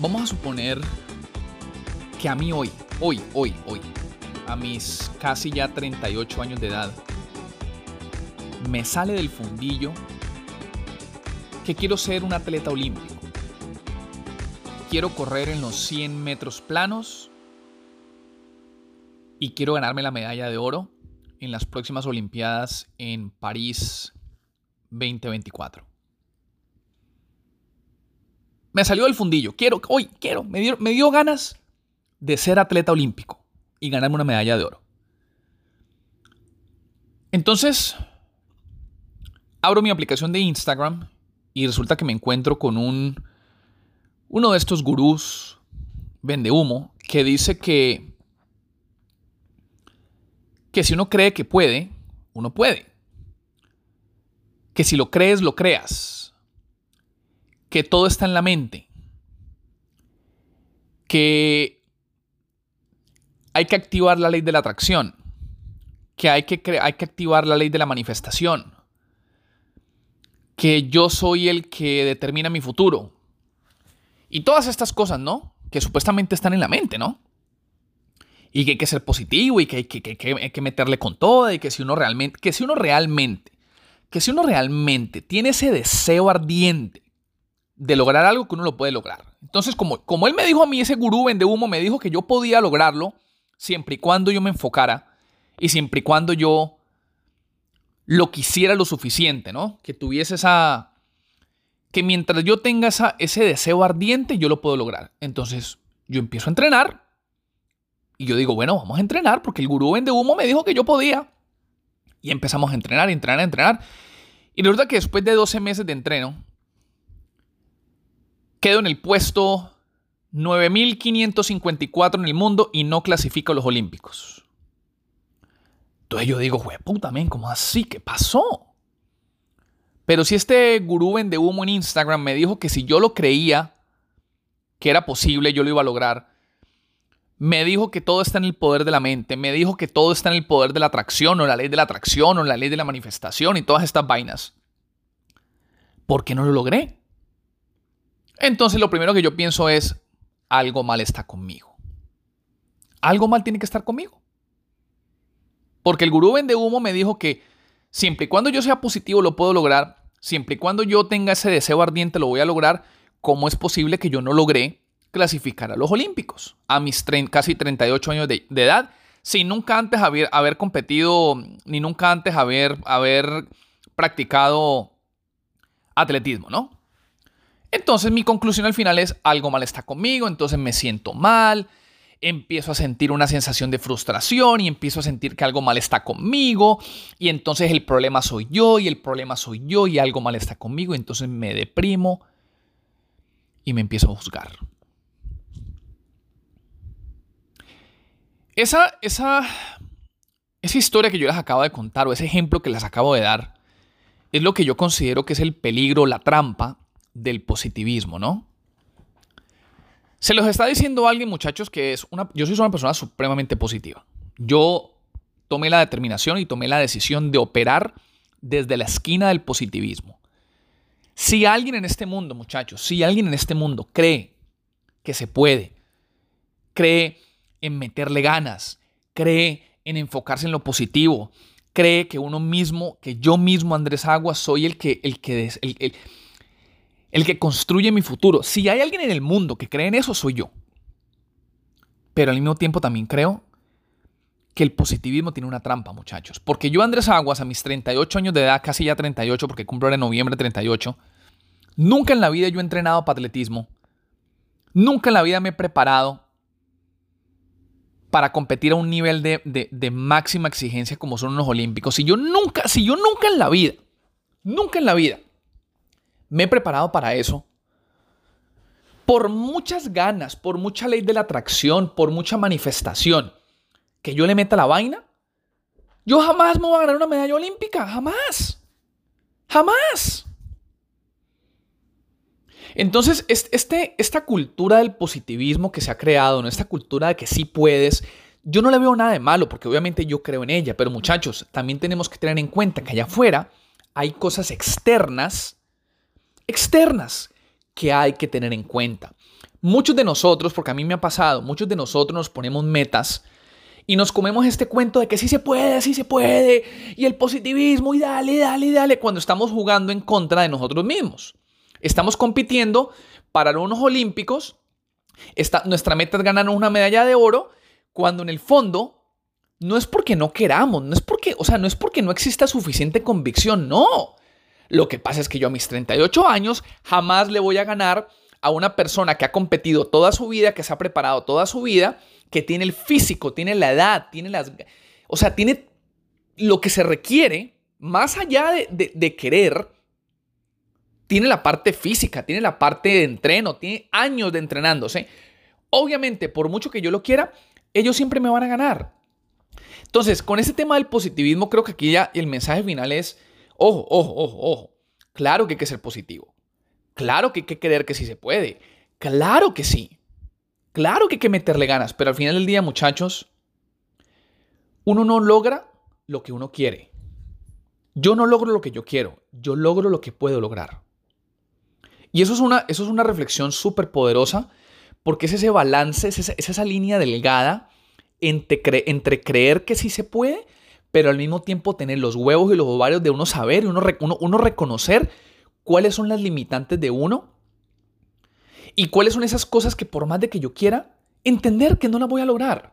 vamos a suponer que a mí hoy, hoy, hoy, hoy, a mis casi ya 38 años de edad, me sale del fundillo que quiero ser un atleta olímpico. Quiero correr en los 100 metros planos y quiero ganarme la medalla de oro en las próximas Olimpiadas en París 2024. Me salió del fundillo. Quiero, hoy quiero, me dio, me dio ganas de ser atleta olímpico y ganarme una medalla de oro. Entonces, abro mi aplicación de Instagram y resulta que me encuentro con un uno de estos gurús vende humo que dice que que si uno cree que puede, uno puede. Que si lo crees, lo creas. Que todo está en la mente. Que hay que activar la ley de la atracción. Que hay que, hay que activar la ley de la manifestación. Que yo soy el que determina mi futuro. Y todas estas cosas, ¿no? Que supuestamente están en la mente, ¿no? y que hay que ser positivo y que hay que, meterle con todo y que si uno realmente, que si uno realmente, que si uno realmente tiene ese deseo ardiente de lograr algo que uno lo puede lograr. Entonces, como, como él me dijo a mí, ese gurú vende humo, me dijo que yo podía lograrlo siempre y cuando yo me enfocara y siempre y cuando yo lo quisiera lo suficiente, ¿no? Que tuviese esa... Que mientras yo tenga esa, ese deseo ardiente, yo lo puedo lograr. Entonces, yo empiezo a entrenar y yo digo, bueno, vamos a entrenar porque el gurú vende humo me dijo que yo podía. Y empezamos a entrenar, entrenar, entrenar. Y resulta que después de 12 meses de entreno, quedo en el puesto 9554 en el mundo y no clasifico a los Olímpicos. Entonces yo digo, güey, puta, ¿cómo así? ¿Qué pasó? Pero si este gurú vende humo en Instagram me dijo que si yo lo creía que era posible, yo lo iba a lograr, me dijo que todo está en el poder de la mente, me dijo que todo está en el poder de la atracción o la ley de la atracción o la ley de la manifestación y todas estas vainas. ¿Por qué no lo logré? Entonces lo primero que yo pienso es, algo mal está conmigo. Algo mal tiene que estar conmigo. Porque el gurú vende humo me dijo que siempre y cuando yo sea positivo lo puedo lograr, siempre y cuando yo tenga ese deseo ardiente lo voy a lograr, ¿cómo es posible que yo no logré clasificar a los Olímpicos a mis casi 38 años de, edad, sin nunca antes haber, haber, competido, ni nunca antes haber, haber practicado atletismo, ¿no? Entonces mi conclusión al final es algo mal está conmigo, entonces me siento mal, empiezo a sentir una sensación de frustración y empiezo a sentir que algo mal está conmigo y entonces el problema soy yo y el problema soy yo y algo mal está conmigo, entonces me deprimo y me empiezo a juzgar. Esa, esa, esa historia que yo les acabo de contar o ese ejemplo que les acabo de dar es lo que yo considero que es el peligro, la trampa del positivismo, ¿no? Se los está diciendo alguien, muchachos, que es una. Yo soy una persona supremamente positiva. Yo tomé la determinación y tomé la decisión de operar desde la esquina del positivismo. Si alguien en este mundo, muchachos, si alguien en este mundo cree que se puede, cree en meterle ganas, cree en enfocarse en lo positivo, cree que uno mismo, que yo mismo, Andrés Aguas, soy el que, el que, que construye mi futuro. Si hay alguien en el mundo que cree en eso, soy yo. Pero al mismo tiempo también creo que el positivismo tiene una trampa, muchachos. Porque yo, Andrés Aguas, a mis 38 años de edad, casi ya 38, porque cumplo en noviembre 38, nunca en la vida yo he entrenado para atletismo. Nunca en la vida me he preparado para competir a un nivel de, máxima exigencia como son unos olímpicos. Si yo nunca, si yo nunca en la vida, nunca en la vida me he preparado para eso, por muchas ganas, por mucha ley de la atracción, por mucha manifestación que yo le meta la vaina, yo jamás me voy a ganar una medalla olímpica, jamás, jamás. Entonces, este, esta cultura del positivismo que se ha creado, ¿no? esta cultura de que sí puedes, yo no le veo nada de malo, porque obviamente yo creo en ella, pero muchachos, también tenemos que tener en cuenta que allá afuera hay cosas externas, externas, que hay que tener en cuenta. Muchos de nosotros, porque a mí me ha pasado, muchos de nosotros nos ponemos metas y nos comemos este cuento de que sí se puede, sí se puede, y el positivismo, y dale, dale, dale, cuando estamos jugando en contra de nosotros mismos. Estamos compitiendo para unos olímpicos, nuestra meta es ganar una medalla de oro, cuando en el fondo no es porque no queramos, no es porque, o sea, no es porque no exista suficiente convicción, no. Lo que pasa es que yo a mis 38 años jamás le voy a ganar a una persona que ha competido toda su vida, que se ha preparado toda su vida, que tiene el físico, tiene la edad, tiene las... O sea, tiene lo que se requiere, más allá de, querer, tiene la parte física, tiene la parte de entreno, tiene años de entrenándose. Obviamente, por mucho que yo lo quiera, ellos siempre me van a ganar. Entonces, con ese tema del positivismo, creo que aquí ya el mensaje final es, ojo, ojo, ojo, ojo. Claro que hay que ser positivo. Claro que hay que creer que sí se puede. Claro que sí. Claro que hay que meterle ganas, pero al final del día, muchachos, uno no logra lo que uno quiere. Yo no logro lo que yo quiero, yo logro lo que puedo lograr. Y eso es una, eso es una reflexión súper poderosa porque es ese balance, es esa, línea delgada entre, entre, creer que sí se puede, pero al mismo tiempo tener los huevos y los ovarios de uno saber y uno, uno, uno reconocer cuáles son las limitantes de uno y cuáles son esas cosas que por más de que yo quiera, entender que no las voy a lograr.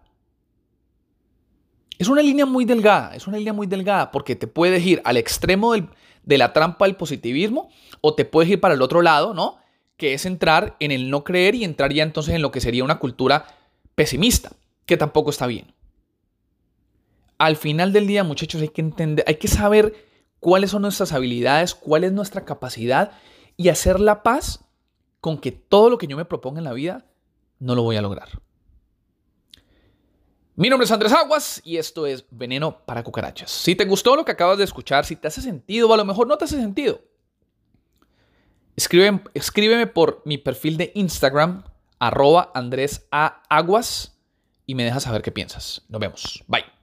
Es una línea muy delgada, es una línea muy delgada porque te puedes ir al extremo de la trampa del positivismo o te puedes ir para el otro lado, ¿no? Que es entrar en el no creer y entrar ya entonces en lo que sería una cultura pesimista, que tampoco está bien. Al final del día, muchachos, hay que entender, hay que saber cuáles son nuestras habilidades, cuál es nuestra capacidad y hacer la paz con que todo lo que yo me proponga en la vida no lo voy a lograr. Mi nombre es Andrés Aguas y esto es Veneno para Cucarachas. Si te gustó lo que acabas de escuchar, si te hace sentido o a lo mejor no te hace sentido, escríbeme, escríbeme por mi perfil de Instagram, arroba Andrés A. Aguas, y me dejas saber qué piensas. Nos vemos. Bye.